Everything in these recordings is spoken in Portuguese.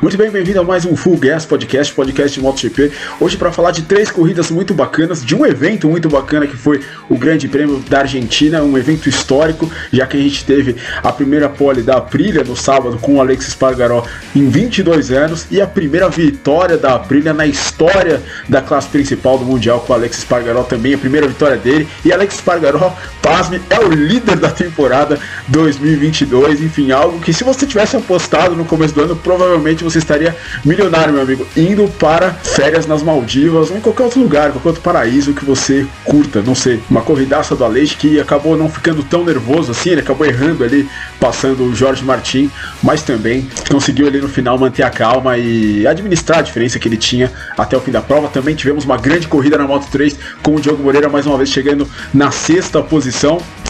Muito bem, bem-vindo a mais um Full Gas Podcast, podcast de MotoGP. Hoje para falar de três corridas muito bacanas, de um evento muito bacana que foi o Grande Prêmio da Argentina, um evento histórico, já que a gente teve a primeira pole da Aprilia no sábado com o Alex Spargaró em 22 anos e a primeira vitória da Aprilia na história da classe principal do Mundial com o Alex Spargaró também, a primeira vitória dele. E Alex Spargaró, pasme, é o líder da temporada 2022, enfim, algo que se você tivesse apostado no começo do ano, provavelmente você estaria milionário, meu amigo, indo para férias nas Maldivas ou em qualquer outro lugar, qualquer outro paraíso que você curta, não sei. Uma corridaça do Aleix que acabou não ficando tão nervoso assim, ele acabou errando ali, passando o Jorge Martin, mas também conseguiu ali no final manter a calma e administrar a diferença que ele tinha até o fim da prova. Também tivemos uma grande corrida na Moto 3 com o Diogo Moreira mais uma vez chegando na sexta posição,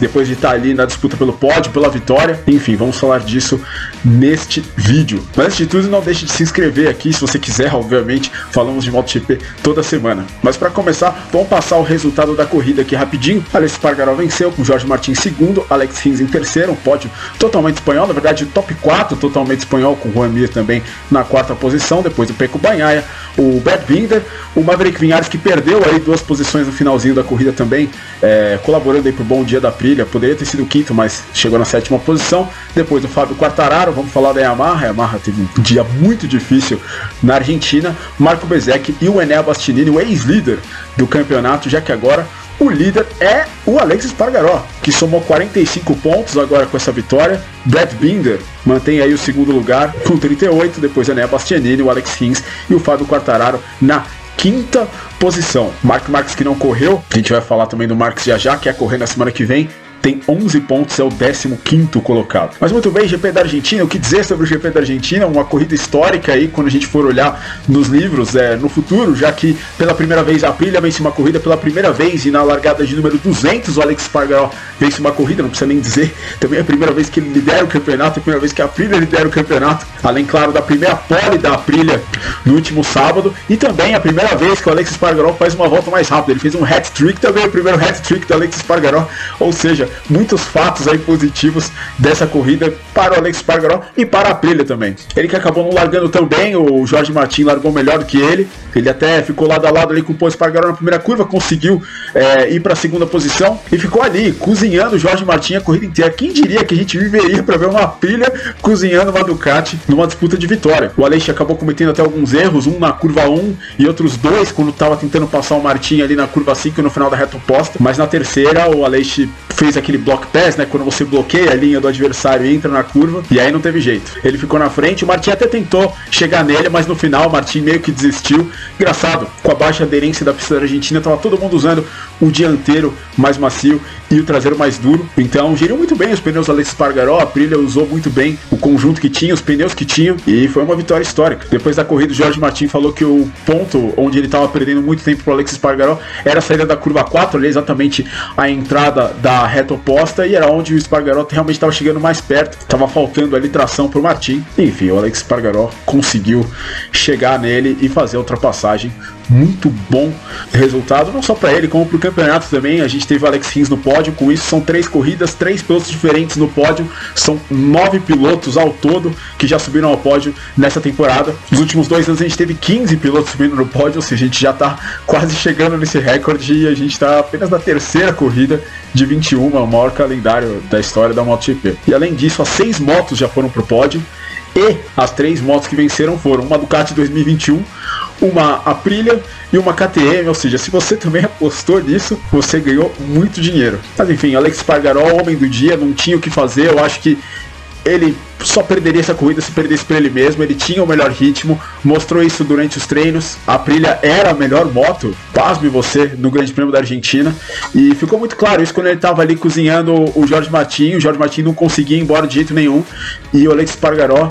depois de estar ali na disputa pelo pódio, pela vitória. Enfim, vamos falar disso neste vídeo. Mas antes de tudo, não deixe de se inscrever aqui se você quiser, obviamente. Falamos de MotoGP toda semana. Mas para começar, vamos passar o resultado da corrida aqui rapidinho. Alex Spargaró venceu com Jorge Martins em segundo, Alex Rins em terceiro, um pódio totalmente espanhol, na verdade top 4 totalmente espanhol, com Juan Mir também na quarta posição, depois do Peco Banhaia, o Brad Binder, o Maverick Vinhares que perdeu aí duas posições no finalzinho da corrida também, é, colaborando aí pro bom dia da Prilha, poderia ter sido quinto, mas chegou na sétima posição, depois o Fábio Quartararo, vamos falar da Yamaha, a Yamaha teve um dia muito difícil na Argentina, Marco Bezek e o Enel Bastianini, o ex-líder do campeonato, já que agora o líder é o Alex Spargaró, que somou 45 pontos agora com essa vitória. Brad Binder mantém aí o segundo lugar com 38, depois Enel Bastianini, o Alex Rins e o Fábio Quartararo na quinta posição. Mark Marques que não correu, a gente vai falar também do Marques já já, que é correr na semana que vem, tem 11 pontos, é o 15 colocado. Mas muito bem, GP da Argentina, o que dizer sobre o GP da Argentina? Uma corrida histórica aí, quando a gente for olhar nos livros é, no futuro, já que pela primeira vez a Aprilia vence uma corrida pela primeira vez e na largada de número 200 o Alex Spargaró vence uma corrida, não precisa nem dizer. Também é a primeira vez que ele lidera o campeonato, é a primeira vez que a Aprilia lidera o campeonato, além, claro, da primeira pole da Aprilia no último sábado e também a primeira vez que o Alex Spargaró faz uma volta mais rápida. Ele fez um hat-trick também, o primeiro hat-trick do Alex Spargaró, ou seja, muitos fatos aí positivos dessa corrida para o Alex Spargaró e para a Aprilia também. Ele que acabou não largando tão bem, o Jorge Martin largou melhor do que ele. Ele até ficou lado a lado ali com o Paul Spargaró na primeira curva, conseguiu é, ir para a segunda posição e ficou ali cozinhando o Jorge Martin a corrida inteira. Quem diria que a gente viveria para ver uma Aprilia cozinhando uma Ducati numa disputa de vitória? O Alex acabou cometendo até alguns erros, um na curva 1 e outros dois quando estava tentando passar o Martin ali na curva 5 no final da reta oposta, mas na terceira o Alex fez aquele block pass, né, quando você bloqueia a linha do adversário e entra na curva, e aí não teve jeito. Ele ficou na frente, o Martin até tentou chegar nele, mas no final o Martin meio que desistiu. Engraçado, com a baixa aderência da pista da Argentina, tava todo mundo usando o dianteiro mais macio e o traseiro mais duro. Então geriu muito bem os pneus Alex Spargaró, a Aprilia usou muito bem o conjunto que tinha, os pneus que tinham, e foi uma vitória histórica. Depois da corrida, o Jorge Martin falou que o ponto onde ele estava perdendo muito tempo pro Alex Spargaró era a saída da curva 4, ali exatamente a entrada da reta oposta, e era onde o Spargaró realmente estava chegando mais perto, estava faltando ali tração pro Martin. Enfim, o Alex Spargaró conseguiu chegar nele e fazer a ultrapassagem muito bom resultado, não só para ele, como para o campeonato também. A gente teve o Alex Rins no pódio, com isso são três corridas, três pilotos diferentes no pódio, são nove pilotos ao todo que já subiram ao pódio nessa temporada. Nos últimos dois anos a gente teve 15 pilotos subindo no pódio, ou seja, a gente já está quase chegando nesse recorde e a gente está apenas na terceira corrida de 21, o maior calendário da história da MotoGP. E além disso, as seis motos já foram para o pódio. E as três motos que venceram foram uma Ducati 2021, uma Aprilia e uma KTM, ou seja, se você também apostou nisso, você ganhou muito dinheiro. Mas enfim, Alex Spargaró, homem do dia, não tinha o que fazer, eu acho que ele só perderia essa corrida se perdesse para ele mesmo. Ele tinha o melhor ritmo, mostrou isso durante os treinos. A Aprilia era a melhor moto, pasme você, no Grande Prêmio da Argentina. E ficou muito claro isso quando ele estava ali cozinhando o Jorge Martin. O Jorge Martin não conseguia ir embora de jeito nenhum. E o Alex Spargaró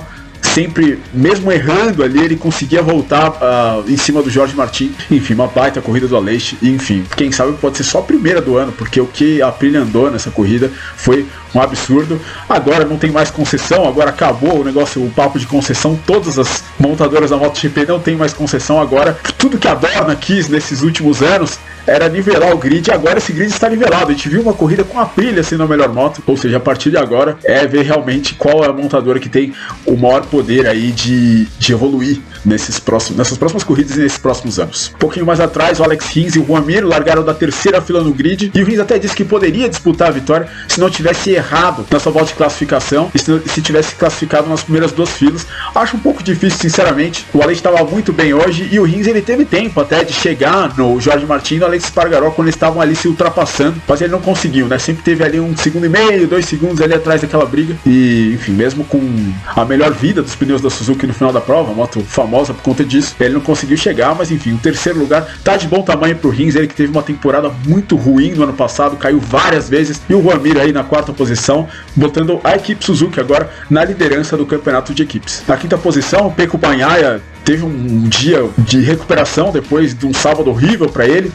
sempre, mesmo errando ali, ele conseguia voltar uh, em cima do Jorge Martin. Enfim, uma baita corrida do Aleixo. Enfim, quem sabe pode ser só a primeira do ano, porque o que a Aprilia andou nessa corrida foi um absurdo. Agora não tem mais concessão, agora acabou o negócio, o papo de concessão. Todas as montadoras da MotoGP não tem mais concessão agora. Tudo que a Dorna quis nesses últimos anos era nivelar o grid, agora esse grid está nivelado. A gente viu uma corrida com a Aprilia sendo a melhor moto, ou seja, a partir de agora é ver realmente qual é a montadora que tem o maior poder aí de, de evoluir nesses próximos, nessas próximas corridas e nesses próximos anos. Um pouquinho mais atrás, o Alex Rins e o Juan Mir largaram da terceira fila no grid, e o Rins até disse que poderia disputar a vitória se não tivesse errado na sua volta de classificação e se, se tivesse classificado nas primeiras duas filas. Acho um pouco difícil, sinceramente. O Alex estava muito bem hoje e o Rins ele teve tempo até de chegar no Jorge Martin e Alex Spargaró quando eles estavam ali se ultrapassando, mas ele não conseguiu, né? Sempre teve ali um segundo e meio, dois segundos ali atrás daquela briga. E, enfim, mesmo com a melhor vida dos pneus da Suzuki no final da prova, moto famosa por conta disso, ele não conseguiu chegar, mas enfim, o terceiro lugar tá de bom tamanho pro Rins, ele que teve uma temporada muito ruim no ano passado, caiu várias vezes, e o Juan Mir aí na quarta posição, botando a equipe Suzuki agora na liderança do campeonato de equipes. Na quinta posição, o Pecco Bagnaia teve um dia de recuperação depois de um sábado horrível para ele.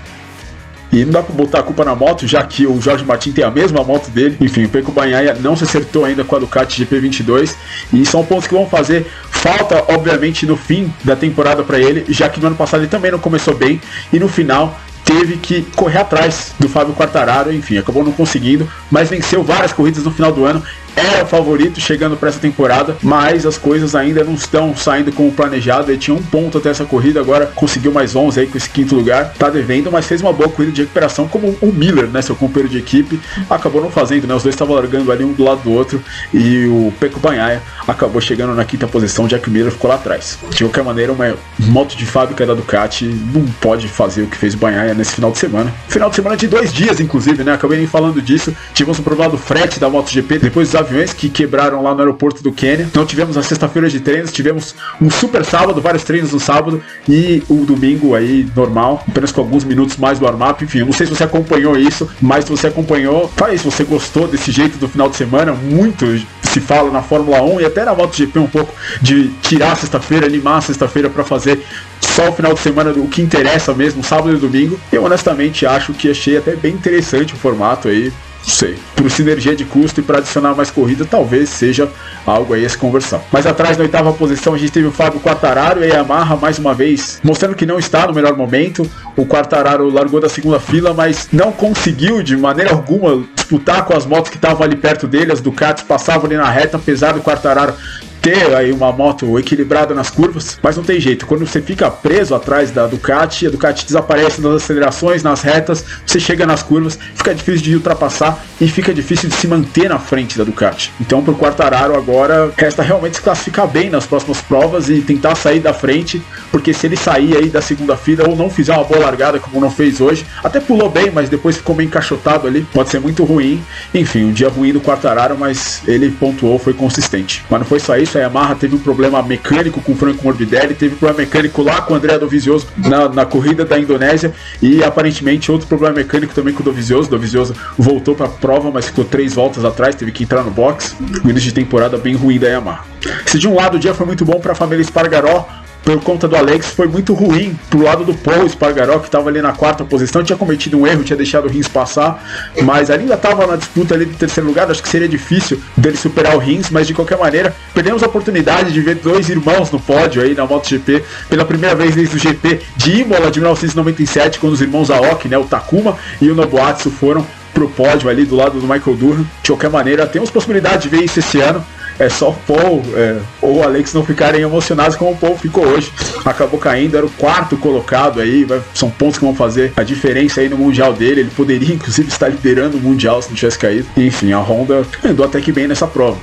E não dá para botar a culpa na moto, já que o Jorge Martin tem a mesma moto dele. Enfim, o Pecco Bagnaia não se acertou ainda com a Ducati GP22. E são pontos que vão fazer falta, obviamente, no fim da temporada para ele, já que no ano passado ele também não começou bem. E no final teve que correr atrás do Fábio Quartararo, enfim, acabou não conseguindo, mas venceu várias corridas no final do ano era favorito chegando para essa temporada, mas as coisas ainda não estão saindo como planejado. Ele tinha um ponto até essa corrida, agora conseguiu mais 11 aí com esse quinto lugar. Tá devendo, mas fez uma boa corrida de recuperação, como o Miller, né, seu companheiro de equipe, acabou não fazendo, né? Os dois estavam largando ali um do lado do outro e o Peco Banhaia acabou chegando na quinta posição, o Miller ficou lá atrás. De qualquer maneira, uma moto de fábrica da Ducati não pode fazer o que fez o Banhaia nesse final de semana. Final de semana de dois dias, inclusive, né? Acabei nem falando disso. Tivemos um problema do frete da MotoGP depois dos aviões que quebraram lá no aeroporto do Quênia. Então tivemos a sexta-feira de treinos, tivemos um super sábado, vários treinos no sábado e o domingo aí normal, apenas com alguns minutos mais do warm-up. Enfim, não sei se você acompanhou isso, mas se você acompanhou, faz se você gostou desse jeito do final de semana, muito se fala na Fórmula 1 e até na MotoGP um pouco de tirar sexta-feira, animar a sexta-feira para fazer só o final de semana o que interessa mesmo, sábado e domingo. Eu honestamente acho que achei até bem interessante o formato aí. Sei. Por sinergia de custo e para adicionar mais corrida, talvez seja algo aí a se conversar. Mas atrás, na oitava posição, a gente teve o Fábio Quartararo e a Yamaha mais uma vez, mostrando que não está no melhor momento. O Quartararo largou da segunda fila, mas não conseguiu de maneira alguma disputar com as motos que estavam ali perto dele. As Ducatis passavam ali na reta, apesar do Quartararo ter aí uma moto equilibrada nas curvas, mas não tem jeito. Quando você fica preso atrás da Ducati, a Ducati desaparece nas acelerações, nas retas, você chega nas curvas, fica difícil de ultrapassar e fica difícil de se manter na frente da Ducati. Então, para o Quartararo agora, resta realmente se classificar bem nas próximas provas e tentar sair da frente, porque se ele sair aí da segunda fila ou não fizer uma boa largada como não fez hoje, até pulou bem, mas depois ficou meio encaixotado ali, pode ser muito ruim. Enfim, um dia ruim do Quartararo, mas ele pontuou, foi consistente. Mas não foi só isso a Yamaha teve um problema mecânico com o Franco Morbidelli, teve um problema mecânico lá com o André Dovizioso na, na corrida da Indonésia e aparentemente outro problema mecânico também com o Dovizioso. Dovizioso voltou para a prova, mas ficou três voltas atrás, teve que entrar no box. Um início de temporada bem ruim da Yamaha. Se de um lado o dia foi muito bom para a família Espargaró, por conta do Alex foi muito ruim pro lado do Paul Spargaró, que estava ali na quarta posição, tinha cometido um erro, tinha deixado o Rins passar, mas ainda estava na disputa ali do terceiro lugar, acho que seria difícil dele superar o Rins, mas de qualquer maneira, perdemos a oportunidade de ver dois irmãos no pódio aí na MotoGP, pela primeira vez desde o GP de Imola de 1997, quando os irmãos Aoki, né, o Takuma e o Nobuatsu foram pro pódio ali do lado do Michael Durham. De qualquer maneira, temos possibilidade de ver isso esse ano é só o Paul é, ou o Alex não ficarem emocionados como o Paul ficou hoje. Acabou caindo, era o quarto colocado aí, vai, são pontos que vão fazer a diferença aí no Mundial dele. Ele poderia, inclusive, estar liderando o Mundial se não tivesse caído. Enfim, a Honda andou até que bem nessa prova.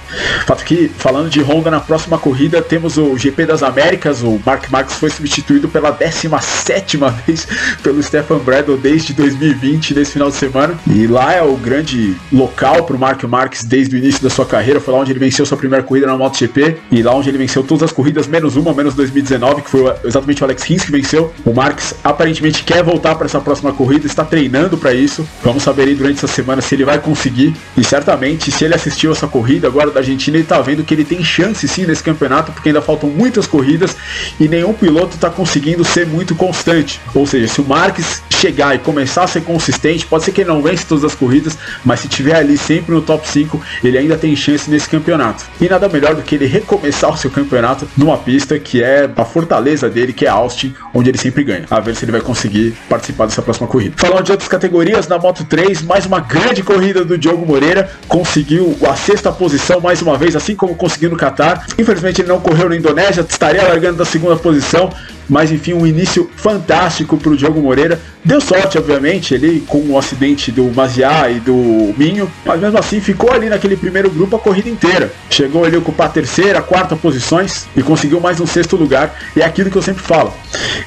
Fato que, falando de Honda, na próxima corrida temos o GP das Américas. O Mark Marques foi substituído pela 17 vez pelo Stefan Bradle desde 2020, nesse final de semana. E lá é o grande local para o Mark Marques desde o início da sua carreira. Foi lá onde ele venceu sua primeira corrida na MotoGP e lá onde ele venceu todas as corridas, menos uma, menos 2019, que foi exatamente o Alex Rins que venceu. O Marques aparentemente quer voltar para essa próxima corrida, está treinando para isso. Vamos saber aí durante essa semana se ele vai conseguir. E certamente, se ele assistiu essa corrida agora da Argentina, ele está vendo que ele tem chance sim nesse campeonato, porque ainda faltam muitas corridas e nenhum piloto está conseguindo ser muito constante. Ou seja, se o Marques chegar e começar a ser consistente, pode ser que ele não vença todas as corridas, mas se tiver ali sempre no top 5, ele ainda tem chance nesse campeonato. E nada melhor do que ele recomeçar o seu campeonato numa pista que é a fortaleza dele, que é Austin, onde ele sempre ganha. A ver se ele vai conseguir participar dessa próxima corrida. Falando de outras categorias, na Moto 3, mais uma grande corrida do Diogo Moreira, conseguiu a sexta posição mais uma vez, assim como conseguiu no Qatar. Infelizmente ele não correu na Indonésia, estaria largando da segunda posição, mas enfim, um início fantástico para o Diogo Moreira. Deu sorte, obviamente, ele com o acidente do Maziá e do Minho, mas mesmo assim ficou ali naquele primeiro grupo a corrida inteira. Chegou ali a ocupar a terceira, a quarta posições e conseguiu mais um sexto lugar. E é aquilo que eu sempre falo.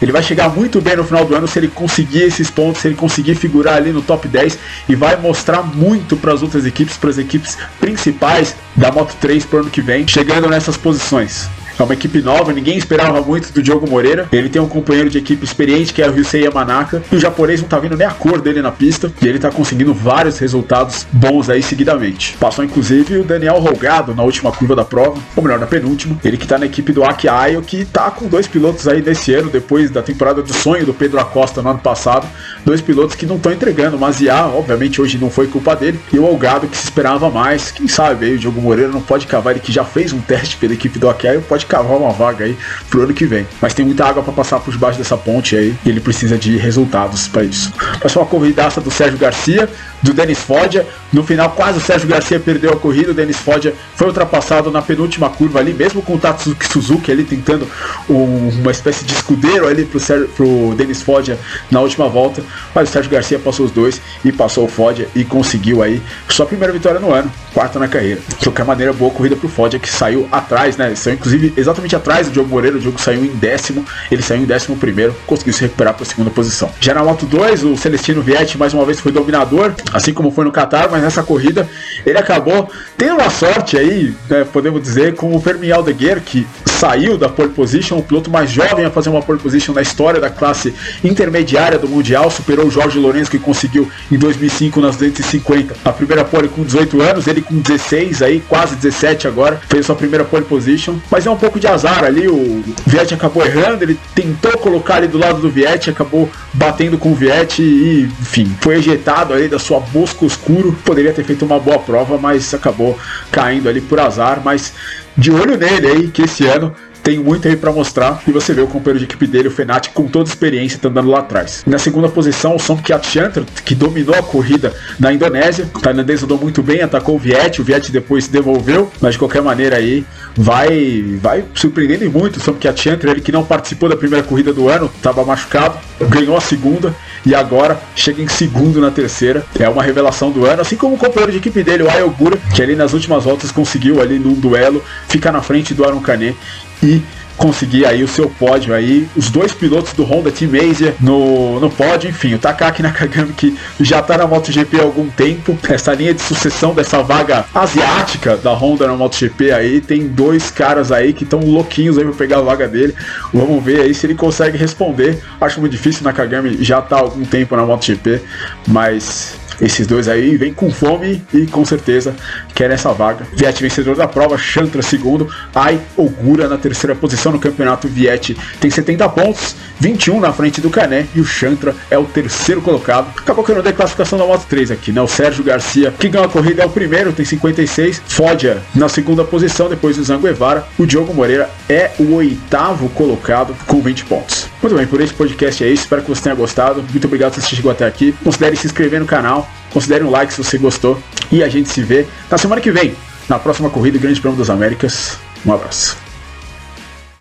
Ele vai chegar muito bem no final do ano se ele conseguir esses pontos, se ele conseguir figurar ali no top 10 e vai mostrar muito para as outras equipes, para as equipes principais da Moto 3 para o ano que vem, chegando nessas posições. É uma equipe nova, ninguém esperava muito do Diogo Moreira. Ele tem um companheiro de equipe experiente que é o Ryusei Yamanaka. E o japonês não tá vendo nem a cor dele na pista. E ele tá conseguindo vários resultados bons aí seguidamente. Passou inclusive o Daniel Rolgado na última curva da prova, ou melhor, na penúltima. Ele que tá na equipe do Aki Ayo, que tá com dois pilotos aí nesse ano, depois da temporada do sonho do Pedro Acosta no ano passado. Dois pilotos que não estão entregando. Mas Iá, obviamente, hoje não foi culpa dele. E o Rolgado que se esperava mais. Quem sabe aí o Diogo Moreira não pode cavar, ele que já fez um teste pela equipe do Aki Ayo, pode pode cavar uma vaga aí pro ano que vem. Mas tem muita água para passar por debaixo dessa ponte aí e ele precisa de resultados para isso. Passou uma corridaça do Sérgio Garcia, do Denis Foggia. No final, quase o Sérgio Garcia perdeu a corrida. O Denis Foggia foi ultrapassado na penúltima curva ali, mesmo com o Tatsuki Suzuki ali tentando um, uma espécie de escudeiro ali pro, pro Denis Foggia na última volta. Mas o Sérgio Garcia passou os dois e passou o Foggia e conseguiu aí sua primeira vitória no ano, quarta na carreira. De qualquer maneira, boa corrida pro Foggia que saiu atrás, né? Saiu inclusive exatamente atrás do Diogo Moreira. O Diogo saiu em décimo, ele saiu em décimo primeiro, conseguiu se recuperar para a segunda posição. Já na Moto 2, o Celestino Vietti mais uma vez foi dominador, assim como foi no Qatar, mas nessa corrida ele acabou tendo uma sorte aí, né, podemos dizer, com o Fermin Aldeguer, que saiu da pole position, o piloto mais jovem a fazer uma pole position na história da classe intermediária do Mundial, superou o Jorge Lourenço que conseguiu em 2005 nas 250 a primeira pole com 18 anos, ele com 16 aí, quase 17 agora, fez sua primeira pole position, mas é um pouco de azar ali, o Viet acabou errando, ele tentou colocar ali do lado do Viet, acabou batendo com o Viet e, enfim, foi ejetado ali da sua bosco escuro, poderia ter feito uma boa prova, mas acabou caindo ali por azar, mas de olho nele aí, que esse ano tem muito aí para mostrar. E você vê o companheiro de equipe dele, o Fenati, com toda a experiência, tá andando lá atrás. Na segunda posição, o Somkiat Chantra, que dominou a corrida na Indonésia. O tailandês andou muito bem, atacou o Viet, o Viet depois devolveu, mas de qualquer maneira aí vai vai surpreendendo muito o Somkiat Chantra, ele que não participou da primeira corrida do ano, estava machucado, ganhou a segunda e agora chega em segundo na terceira. É uma revelação do ano, assim como o companheiro de equipe dele, o Ayogura, que ali nas últimas voltas conseguiu ali num duelo ficar na frente do Aaron Canet e conseguir aí o seu pódio aí, os dois pilotos do Honda Team Asia no, no pódio, enfim, o Takaki Nakagami que já está na MotoGP há algum tempo, essa linha de sucessão dessa vaga asiática da Honda na MotoGP aí, tem dois caras aí que estão louquinhos aí para pegar a vaga dele, vamos ver aí se ele consegue responder, acho muito difícil, Nakagami já está há algum tempo na MotoGP, mas esses dois aí vêm com fome e com certeza querem essa vaga. Viet vencedor da prova, Chantra segundo, Ai Ogura na terceira posição no campeonato. Viet tem 70 pontos, 21 na frente do Cané e o Chantra é o terceiro colocado. Acabou que eu não dei classificação da Moto 3 aqui, né? O Sérgio Garcia, que ganhou a corrida, é o primeiro, tem 56. Fodia na segunda posição, depois do Zanguevara. O Diogo Moreira é o oitavo colocado com 20 pontos. Muito bem, por esse podcast é isso. Espero que você tenha gostado. Muito obrigado por você chegou até aqui. Considere se inscrever no canal Considere um like se você gostou. E a gente se vê na semana que vem, na próxima corrida Grande Prêmio das Américas. Um abraço.